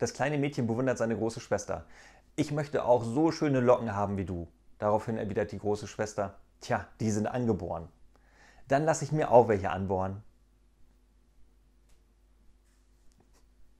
Das kleine Mädchen bewundert seine große Schwester. Ich möchte auch so schöne Locken haben wie du. Daraufhin erwidert die große Schwester, tja, die sind angeboren. Dann lasse ich mir auch welche anbohren.